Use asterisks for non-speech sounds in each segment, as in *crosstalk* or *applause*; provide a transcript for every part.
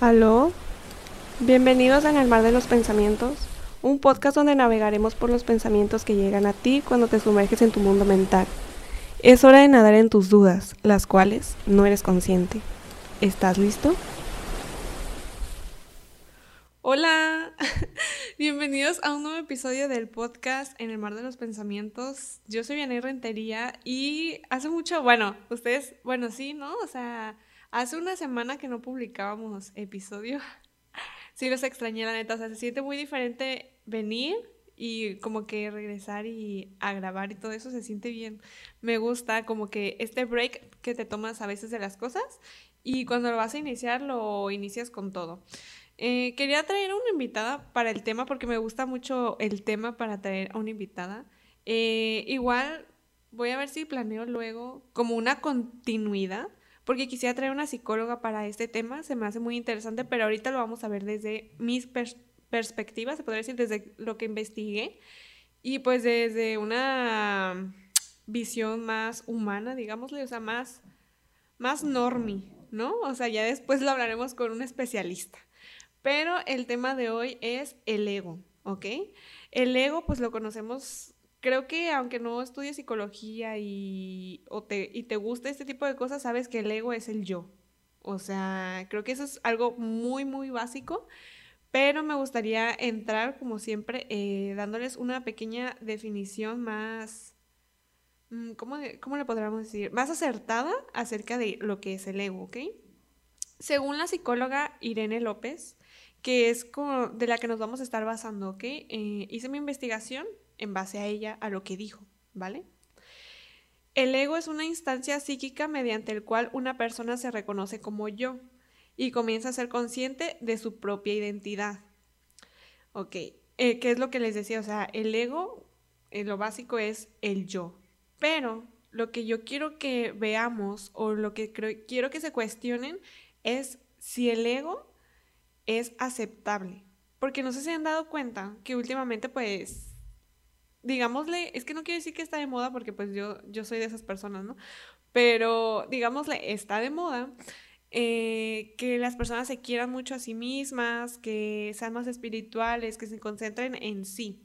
Aló, bienvenidos en el mar de los pensamientos, un podcast donde navegaremos por los pensamientos que llegan a ti cuando te sumerges en tu mundo mental. Es hora de nadar en tus dudas, las cuales no eres consciente. ¿Estás listo? Hola, *laughs* bienvenidos a un nuevo episodio del podcast En el Mar de los Pensamientos. Yo soy Vianey Rentería y hace mucho, bueno, ustedes, bueno, sí, ¿no? O sea, hace una semana que no publicábamos episodio. *laughs* Sí, los extrañé, la neta. O sea, se siente muy diferente venir y como que regresar y a grabar y todo eso se siente bien. Me gusta como que este break que te tomas a veces de las cosas y cuando lo vas a iniciar lo inicias con todo. Eh, quería traer a una invitada para el tema porque me gusta mucho el tema para traer a una invitada. Eh, igual voy a ver si planeo luego como una continuidad porque quisiera traer una psicóloga para este tema, se me hace muy interesante, pero ahorita lo vamos a ver desde mis perspectivas, se podría decir desde lo que investigué y pues desde una visión más humana, digámosle, o sea, más, más normi, ¿no? O sea, ya después lo hablaremos con un especialista. Pero el tema de hoy es el ego, ¿ok? El ego, pues lo conocemos, creo que aunque no estudies psicología y, te, y te gusta este tipo de cosas, sabes que el ego es el yo. O sea, creo que eso es algo muy, muy básico. Pero me gustaría entrar, como siempre, eh, dándoles una pequeña definición más, mm, ¿cómo, ¿cómo, le podríamos decir? Más acertada acerca de lo que es el ego, ¿ok? Según la psicóloga Irene López, que es como de la que nos vamos a estar basando, ¿ok? Eh, hice mi investigación en base a ella, a lo que dijo, ¿vale? El ego es una instancia psíquica mediante el cual una persona se reconoce como yo y comienza a ser consciente de su propia identidad. Ok, eh, ¿qué es lo que les decía? O sea, el ego, eh, lo básico es el yo, pero lo que yo quiero que veamos o lo que quiero que se cuestionen es si el ego es aceptable. Porque no sé si han dado cuenta que últimamente, pues, digámosle, es que no quiero decir que está de moda porque pues yo, yo soy de esas personas, ¿no? Pero, digámosle, está de moda eh, que las personas se quieran mucho a sí mismas, que sean más espirituales, que se concentren en sí.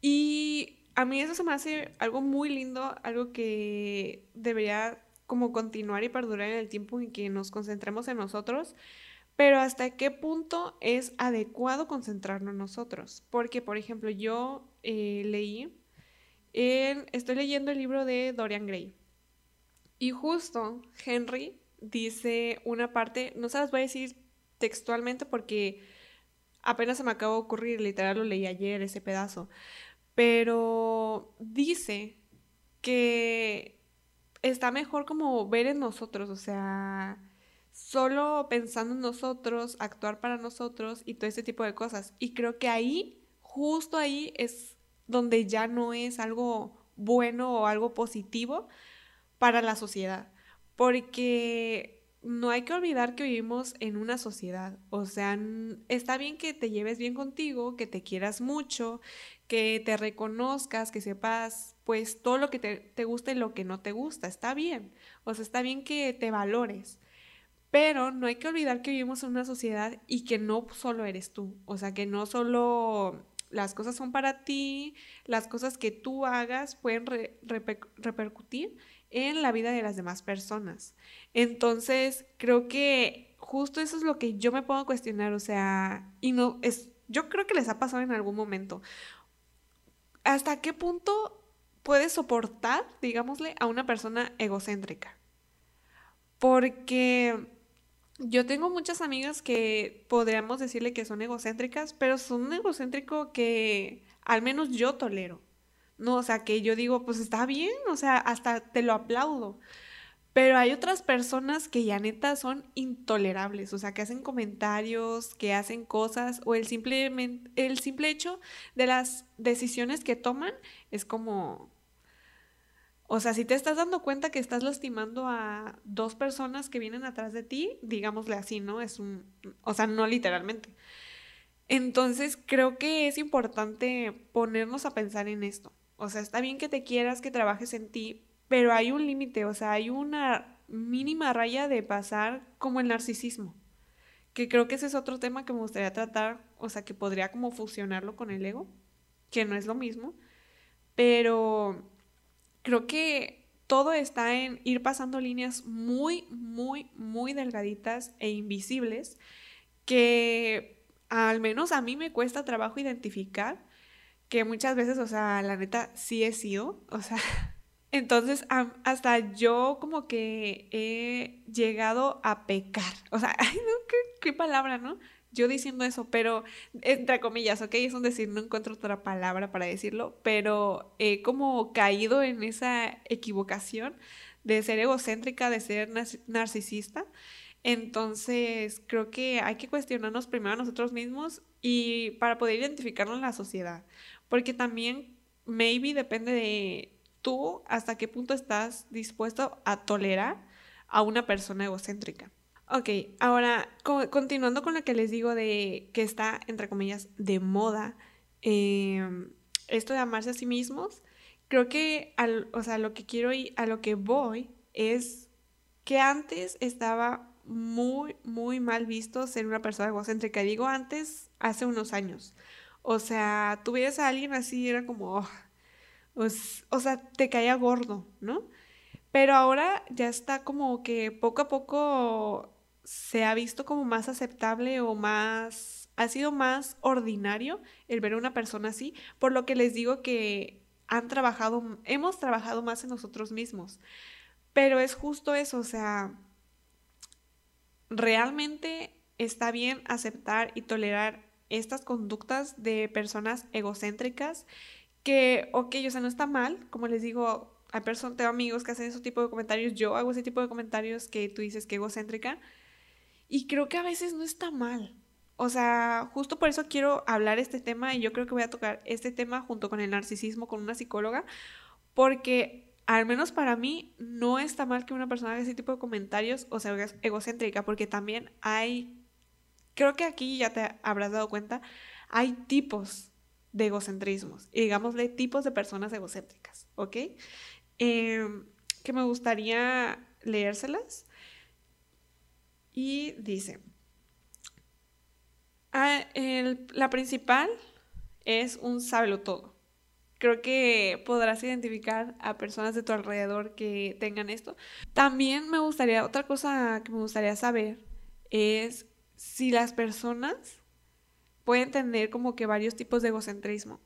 Y a mí eso se me hace algo muy lindo, algo que debería como continuar y perdurar en el tiempo en que nos concentremos en nosotros pero hasta qué punto es adecuado concentrarnos en nosotros. Porque, por ejemplo, yo eh, leí, estoy leyendo el libro de Dorian Gray. Y justo Henry dice una parte, no se las voy a decir textualmente porque apenas se me acaba de ocurrir, literal lo leí ayer ese pedazo, pero dice que está mejor como ver en nosotros, o sea, solo pensando en nosotros, actuar para nosotros y todo ese tipo de cosas. Y creo que ahí, justo ahí es donde ya no es algo bueno o algo positivo para la sociedad. Porque no hay que olvidar que vivimos en una sociedad. O sea, está bien que te lleves bien contigo, que te quieras mucho, que te reconozcas, que sepas pues todo lo que te, te gusta y lo que no te gusta. Está bien. O sea, está bien que te valores. Pero no hay que olvidar que vivimos en una sociedad y que no solo eres tú, o sea, que no solo las cosas son para ti, las cosas que tú hagas pueden repercutir en la vida de las demás personas. Entonces, creo que justo eso es lo que yo me puedo cuestionar, o sea, y no es yo creo que les ha pasado en algún momento. ¿Hasta qué punto puedes soportar, digámosle, a una persona egocéntrica? Porque yo tengo muchas amigas que podríamos decirle que son egocéntricas, pero son un egocéntrico que al menos yo tolero. No, o sea, que yo digo, pues está bien, o sea, hasta te lo aplaudo. Pero hay otras personas que ya neta son intolerables, o sea, que hacen comentarios, que hacen cosas, o el simple, el simple hecho de las decisiones que toman es como, o sea, si te estás dando cuenta que estás lastimando a dos personas que vienen atrás de ti, digámosle así, ¿no? Es un, o sea, no literalmente. Entonces, creo que es importante ponernos a pensar en esto. O sea, está bien que te quieras, que trabajes en ti, pero hay un límite, o sea, hay una mínima raya de pasar como el narcisismo, que creo que ese es otro tema que me gustaría tratar, o sea, que podría como fusionarlo con el ego, que no es lo mismo, pero creo que todo está en ir pasando líneas muy, muy, muy delgaditas e invisibles que al menos a mí me cuesta trabajo identificar que muchas veces, o sea, la neta sí he sido, o sea, *laughs* entonces hasta yo como que he llegado a pecar, o sea, *laughs* qué palabra, ¿no? Yo diciendo eso, pero entre comillas, ¿ok? Es un decir, no encuentro otra palabra para decirlo, pero he como caído en esa equivocación de ser egocéntrica, de ser narcisista. Entonces, creo que hay que cuestionarnos primero a nosotros mismos y para poder identificarlo en la sociedad. Porque también, maybe depende de tú hasta qué punto estás dispuesto a tolerar a una persona egocéntrica. Ok, ahora continuando con lo que les digo de que está, entre comillas, de moda, em, esto de amarse a sí mismos, creo que, al, o sea, lo que quiero y a lo que voy es que antes estaba muy, muy mal visto ser una persona egocéntrica. Digo antes, hace unos años. O sea, tú veías a alguien así, era como, oh, o sea, te caía gordo, ¿no? Pero ahora ya está como que poco a poco se ha visto como más aceptable o más, ha sido más ordinario el ver a una persona así, por lo que les digo que han trabajado, hemos trabajado más en nosotros mismos. Pero es justo eso, o sea, realmente está bien aceptar y tolerar estas conductas de personas egocéntricas que, ok, o sea, no está mal, como les digo, hay personas, tengo amigos que hacen ese tipo de comentarios, yo hago ese tipo de comentarios que tú dices que egocéntrica, y creo que a veces no está mal. O sea, justo por eso quiero hablar este tema y yo creo que voy a tocar este tema junto con el narcisismo con una psicóloga, porque al menos para mí, no está mal que una persona haga ese tipo de comentarios o sea egocéntrica, porque también hay, creo que aquí ya te habrás dado cuenta, hay tipos de egocentrismos, y digámosle tipos de personas egocéntricas, ¿ok? Em, que me gustaría leérselas. Y dice, ah, la principal es un sábelo todo creo que podrás identificar a personas de tu alrededor que tengan esto. También me gustaría, otra cosa que me gustaría saber es si las personas pueden tener como que varios tipos de egocentrismo.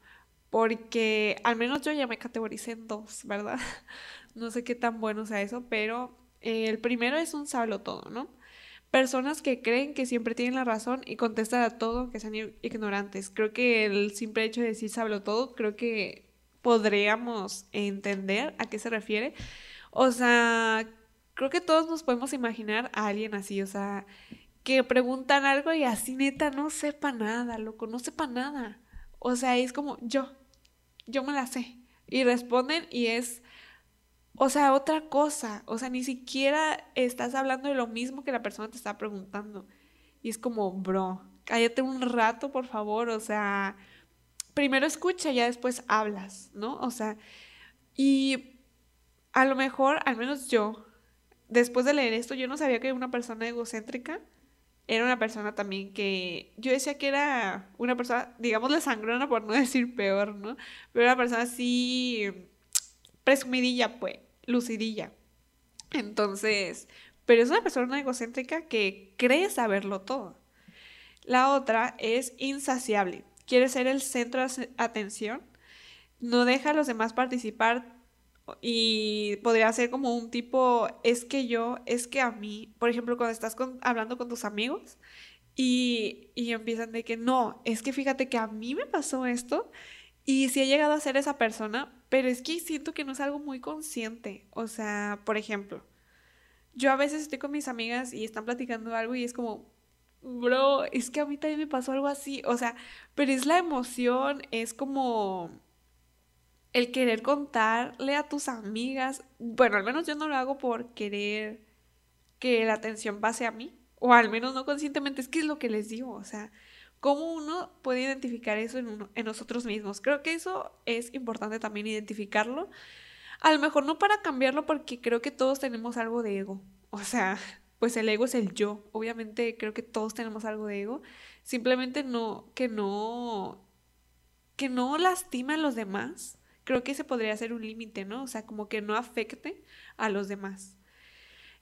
Porque al menos yo ya me categoricé en dos, ¿verdad? *laughs* No sé qué tan bueno sea eso, pero el primero es un sablo todo, ¿no? Personas que creen que siempre tienen la razón y contestan a todo, que sean ignorantes. Creo que el simple hecho de decir sablo todo, creo que podríamos entender a qué se refiere. O sea, creo que todos nos podemos imaginar a alguien así, o sea, que preguntan algo y así neta no sepa nada, loco, no sepa nada. O sea, es como yo, yo me la sé. Y responden y es, o sea, otra cosa. O sea, ni siquiera estás hablando de lo mismo que la persona te está preguntando. Y es como, bro, cállate un rato, por favor. O sea, primero escucha, ya después hablas, ¿no? O sea, y a lo mejor, al menos yo, después de leer esto, yo no sabía que una persona egocéntrica era una persona también que yo decía que era una persona, digamos, la sangrona por no *laughs* decir peor, ¿no? Pero una persona así presumidilla, pues, lucidilla. Entonces, pero es una persona egocéntrica que cree saberlo todo. La otra es insaciable quiere ser el centro de atención, no deja a los demás participar y podría ser como un tipo, es que yo, es que a mí, por ejemplo, cuando estás hablando con tus amigos y, y empiezan de que no, es que fíjate que a mí me pasó esto y si he llegado a ser esa persona, pero es que siento que no es algo muy consciente. O sea, por ejemplo, yo a veces estoy con mis amigas y están platicando algo y es como, bro, es que a mí también me pasó algo así, o sea, pero es la emoción, es como el querer contarle a tus amigas, bueno, al menos yo no lo hago por querer que la atención pase a mí, o al menos no conscientemente, es que es lo que les digo, o sea, cómo uno puede identificar eso en, nosotros mismos. Creo que eso es importante también identificarlo. A lo mejor no para cambiarlo porque creo que todos tenemos algo de ego. O sea, pues el ego es el yo. Obviamente creo que todos tenemos algo de ego. Simplemente no, que no, que no a los demás. Creo que ese podría ser un límite, ¿no? O sea, como que no afecte a los demás.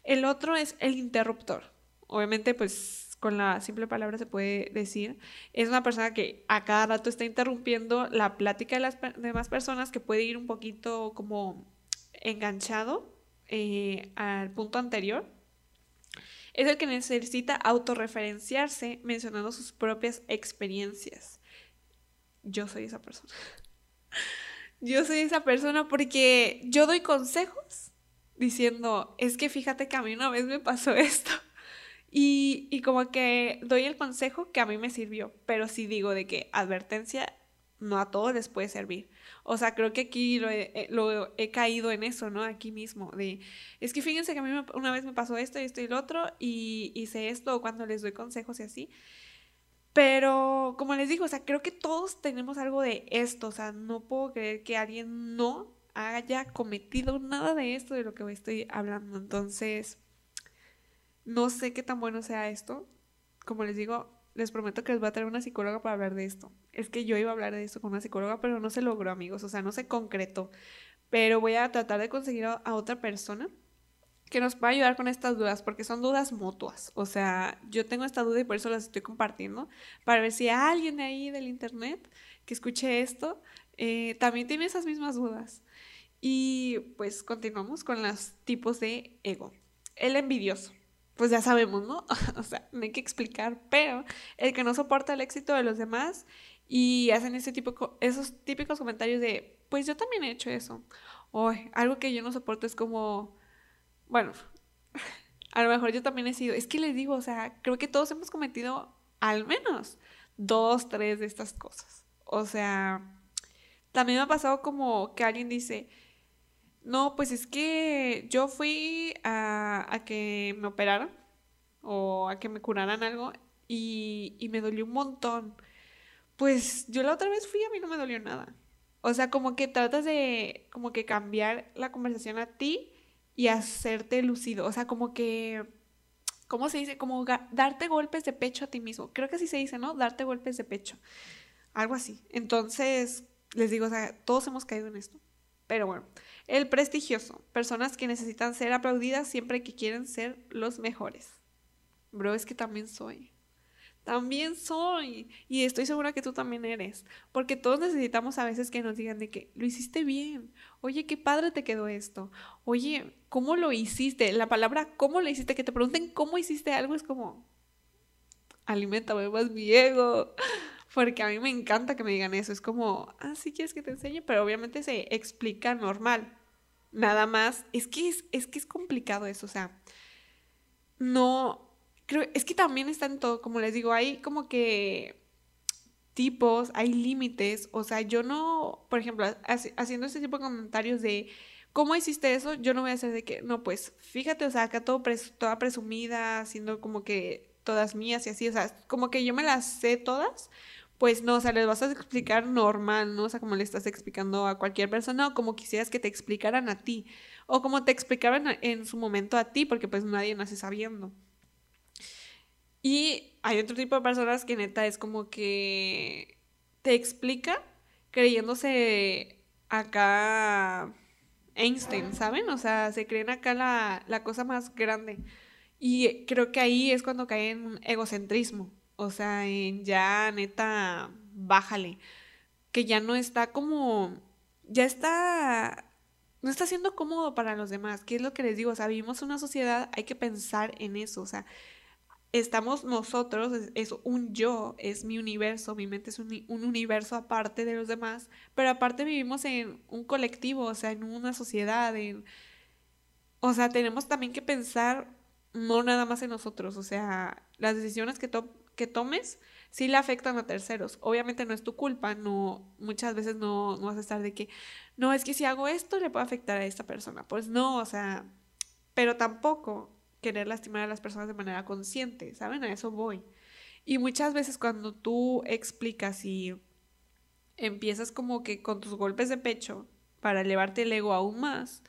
El otro es el interruptor. Obviamente, pues con la simple palabra se puede decir, es una persona que a cada rato está interrumpiendo la plática de las demás personas, que puede ir un poquito como enganchado eh, al punto anterior es el que necesita autorreferenciarse mencionando sus propias experiencias. Yo soy esa persona. *laughs* Yo soy esa persona porque yo doy consejos diciendo, es que fíjate que a mí una vez me pasó *laughs* esto. Y, como que doy el consejo que a mí me sirvió, pero sí digo de que advertencia no a todos les puede servir. O sea, creo que aquí lo he, caído en eso, ¿no? Aquí mismo, de, es que fíjense que a mí una vez me pasó esto y esto y lo otro, y hice esto cuando les doy consejos y así. Pero, como les digo, o sea, creo que todos tenemos algo de esto, o sea, no puedo creer que alguien no haya cometido nada de esto de lo que estoy hablando. Entonces, no sé qué tan bueno sea esto. Como les digo, les prometo que les voy a traer una psicóloga para hablar de esto. Es que yo iba a hablar de esto con una psicóloga, pero no se logró, amigos, o sea, no se concretó. Pero voy a tratar de conseguir a, otra persona que nos pueda ayudar con estas dudas, porque son dudas mutuas. O sea, yo tengo esta duda y por eso las estoy compartiendo, para ver si alguien ahí del internet que escuche esto eh, también tiene esas mismas dudas. Y pues continuamos con los tipos de ego. El envidioso pues ya sabemos, ¿no? *laughs* o sea, no hay que explicar, pero el que no soporta el éxito de los demás y hacen ese tipo, esos típicos comentarios de, pues yo también he hecho eso. O algo que yo no soporto es como, bueno, *laughs* a lo mejor yo también he sido, es que les digo, o sea, creo que todos hemos cometido al menos dos, tres de estas cosas. O sea, también me ha pasado como que alguien dice, no, pues es que yo fui a, que me operaran o a que me curaran algo y, me dolió un montón. Pues yo la otra vez fui y a mí no me dolió nada. O sea, como que tratas de como que cambiar la conversación a ti y hacerte lucido. O sea, como que, ¿cómo se dice? Como darte golpes de pecho a ti mismo. Creo que así se dice, ¿no? Darte golpes de pecho. Algo así. Entonces, les digo, o sea, todos hemos caído en esto. Pero bueno, el prestigioso, personas que necesitan ser aplaudidas siempre que quieren ser los mejores. Bro, es que también soy. También soy. Y estoy segura que tú también eres. Porque todos necesitamos a veces que nos digan de que lo hiciste bien. Oye, qué padre te quedó esto. Oye, ¿cómo lo hiciste? La palabra ¿cómo lo hiciste? Que te pregunten cómo hiciste algo es como... Alimentame más mi ego. Porque a mí me encanta que me digan eso. Es como, ah, sí quieres que te enseñe, pero obviamente se explica normal. Nada más. Es que es, es que es complicado eso. O sea, no. Creo, es que también está en todo. Como les digo, hay como que tipos, hay límites. O sea, yo no, por ejemplo, haciendo este tipo de comentarios de ¿cómo hiciste eso? Yo no voy a hacer de que, no, pues fíjate, o sea, acá todo toda presumida, haciendo como que todas mías y así, o sea, como que yo me las sé todas, pues no, o sea, les vas a explicar normal, ¿no? O sea, como le estás explicando a cualquier persona o como quisieras que te explicaran a ti o como te explicaban en su momento a ti, porque pues nadie nace sabiendo. Y hay otro tipo de personas que neta es como que te explica creyéndose acá Einstein, ¿saben? O sea, se creen acá la, la cosa más grande. Y creo que ahí es cuando cae en egocentrismo. O sea, en ya neta, bájale. Que ya no está como. Ya está. No está siendo cómodo para los demás. ¿Qué es lo que les digo? O sea, vivimos una sociedad, hay que pensar en eso. O sea, estamos nosotros, es, un yo, es mi universo, mi mente es un, un, universo aparte de los demás, pero aparte vivimos en un colectivo, o sea, en una sociedad, en, o sea, tenemos también que pensar no nada más en nosotros, o sea, las decisiones que, to que tomes sí le afectan a terceros. Obviamente no es tu culpa, no, muchas veces no, no vas a estar de que, no, es que si hago esto le puede afectar a esta persona. Pues no, o sea, pero tampoco querer lastimar a las personas de manera consciente, ¿saben? A eso voy. Y muchas veces cuando tú explicas y empiezas como que con tus golpes de pecho para elevarte el ego aún más,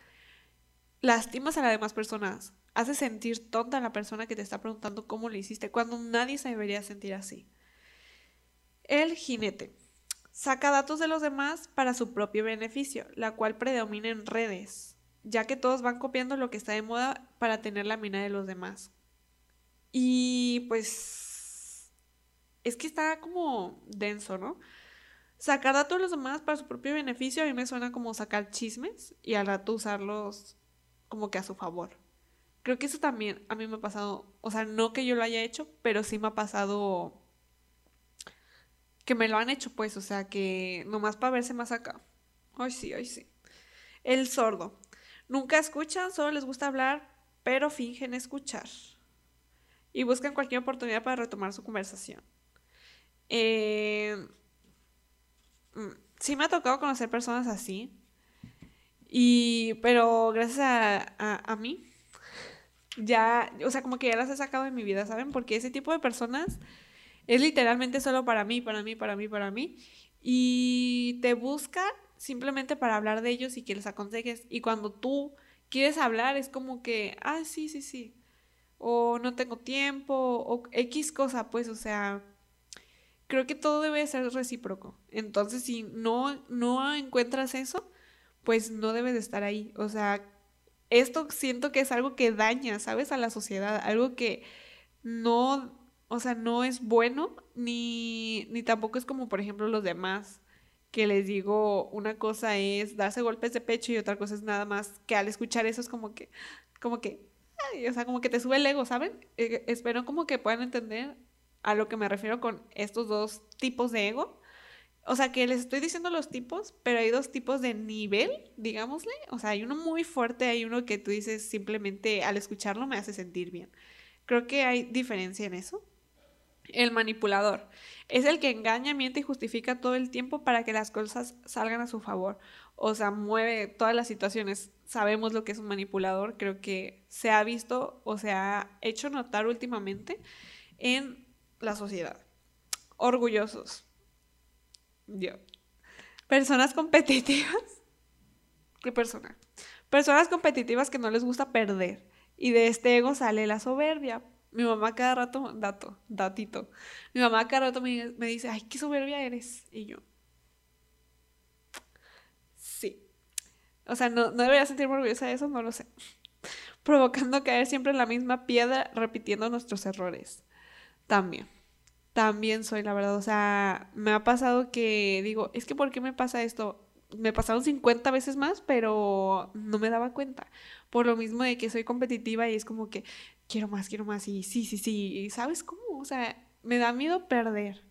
lastimas a las demás personas hace sentir tonta a la persona que te está preguntando cómo lo hiciste, cuando nadie se debería sentir así. El jinete. Saca datos de los demás para su propio beneficio, la cual predomina en redes, ya que todos van copiando lo que está de moda para tener la mina de los demás. Y pues es que está como denso, ¿no? Sacar datos de los demás para su propio beneficio a mí me suena como sacar chismes y al rato usarlos como que a su favor. Creo que eso también a mí me ha pasado, o sea, no que yo lo haya hecho, pero sí me ha pasado que me lo han hecho, pues, o sea, que nomás para verse más acá. Ay, sí, ay, sí. El sordo. Nunca escuchan, solo les gusta hablar, pero fingen escuchar. Y buscan cualquier oportunidad para retomar su conversación. Eh, mm, sí me ha tocado conocer personas así. Y, pero gracias a, a mí, ya, o sea, como que ya las he sacado de mi vida, ¿saben? Porque ese tipo de personas es literalmente solo para mí, para mí, para mí, para mí. Y te buscan simplemente para hablar de ellos y que les aconsejes. Y cuando tú quieres hablar, es como que, ah, sí, sí, sí. O no tengo tiempo, o X cosa, pues, o sea, creo que todo debe ser recíproco. Entonces, si no, no encuentras eso, pues no debes de estar ahí. O sea, esto siento que es algo que daña, ¿sabes? A la sociedad, algo que no o sea, no es bueno, ni, ni tampoco es como, por ejemplo, los demás, que les digo, una cosa es darse golpes de pecho y otra cosa es nada más que al escuchar eso es como que, como que, o sea, como que te sube el ego, ¿saben? Eh, espero como que puedan entender a lo que me refiero con estos dos tipos de ego. O sea, que les estoy diciendo los tipos, pero hay dos tipos de nivel, digámosle. O sea, hay uno muy fuerte, hay uno que tú dices simplemente al escucharlo me hace sentir bien. Creo que hay diferencia en eso. El manipulador es el que engaña, miente y justifica todo el tiempo para que las cosas salgan a su favor. O sea, mueve todas las situaciones. Sabemos lo que es un manipulador. Creo que se ha visto o se ha hecho notar últimamente en la sociedad. Orgullosos. Yo. Personas competitivas. *laughs* ¿Qué persona? Personas competitivas que no les gusta perder. Y de este ego sale la soberbia mi mamá cada rato, dato, datito. Mi mamá cada rato me, dice, ay, qué soberbia eres. Y yo, sí. O sea, no, no debería sentirme orgullosa de eso, no lo sé. *laughs* Provocando caer siempre en la misma piedra, repitiendo nuestros errores. También. También soy, la verdad. O sea, me ha pasado que digo, es que ¿por qué me pasa esto? Me pasaron 50 veces más, pero no me daba cuenta. Por lo mismo de que soy competitiva y es como que quiero más, quiero más, y sí, sí, sí, ¿sabes cómo? O sea, me da miedo perder.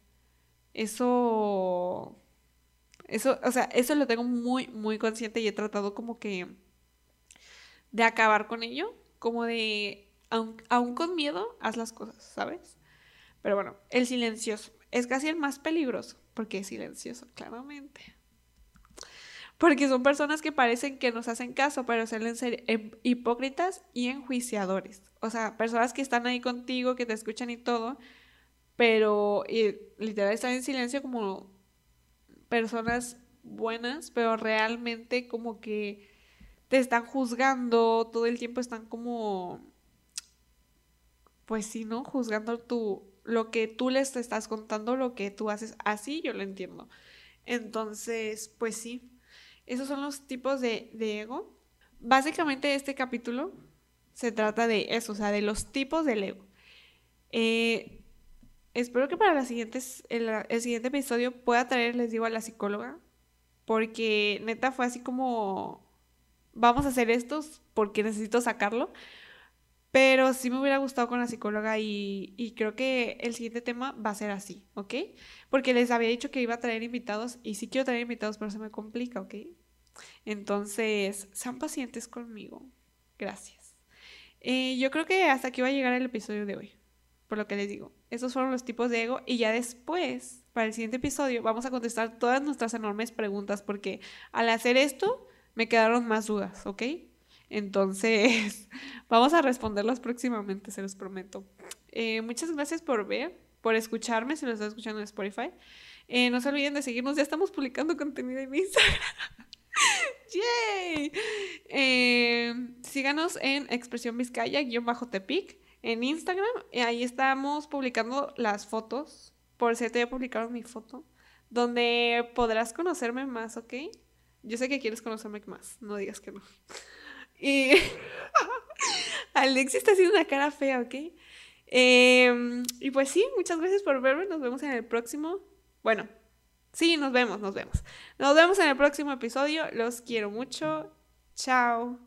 Eso, eso, o sea, eso lo tengo muy, muy consciente y he tratado como que de acabar con ello, como de, aun, con miedo, haz las cosas, ¿sabes? Pero bueno, el silencioso es casi el más peligroso, porque es silencioso, claramente. Porque son personas que parecen que nos hacen caso, pero suelen em, hipócritas y enjuiciadores. O sea, personas que están ahí contigo, que te escuchan y todo, pero literal están en silencio como personas buenas, pero realmente como que te están juzgando, todo el tiempo están como, pues sí, ¿no? Juzgando tu, lo que tú les estás contando, lo que tú haces. Así yo lo entiendo. Entonces, pues sí. Esos son los tipos de, ego. Básicamente este capítulo se trata de eso, o sea, de los tipos del ego. Eh, espero que para las siguientes, el, el, siguiente episodio pueda traer, les digo, a la psicóloga, porque neta fue así como, vamos a hacer estos porque necesito sacarlo, pero sí me hubiera gustado con la psicóloga y, creo que el siguiente tema va a ser así, ¿ok? Porque les había dicho que iba a traer invitados y sí quiero traer invitados, pero se me complica, ¿ok? Entonces, sean pacientes conmigo. Gracias. Eh, yo creo que hasta aquí va a llegar el episodio de hoy, por lo que les digo. Esos fueron los tipos de ego y ya después, para el siguiente episodio, vamos a contestar todas nuestras enormes preguntas porque al hacer esto me quedaron más dudas, ¿ok? Entonces, *laughs* vamos a responderlas próximamente, se los prometo. Eh, muchas gracias por ver, por escucharme, si lo estás escuchando en Spotify. Eh, no se olviden de seguirnos, ya estamos publicando contenido en Instagram. *laughs* ¡Yay! Eh, síganos en Expresión Vizcaya-Tepic en Instagram. Ahí estamos publicando las fotos. Por cierto, ya publicaron mi foto. Donde podrás conocerme más, ¿ok? Yo sé que quieres conocerme más. No digas que no. *laughs* Y *laughs* Alexi está haciendo una cara fea, ¿ok? Em, y pues sí, muchas gracias por verme. Nos vemos en el próximo. Bueno, sí, nos vemos, nos vemos. Nos vemos en el próximo episodio. Los quiero mucho. Chao.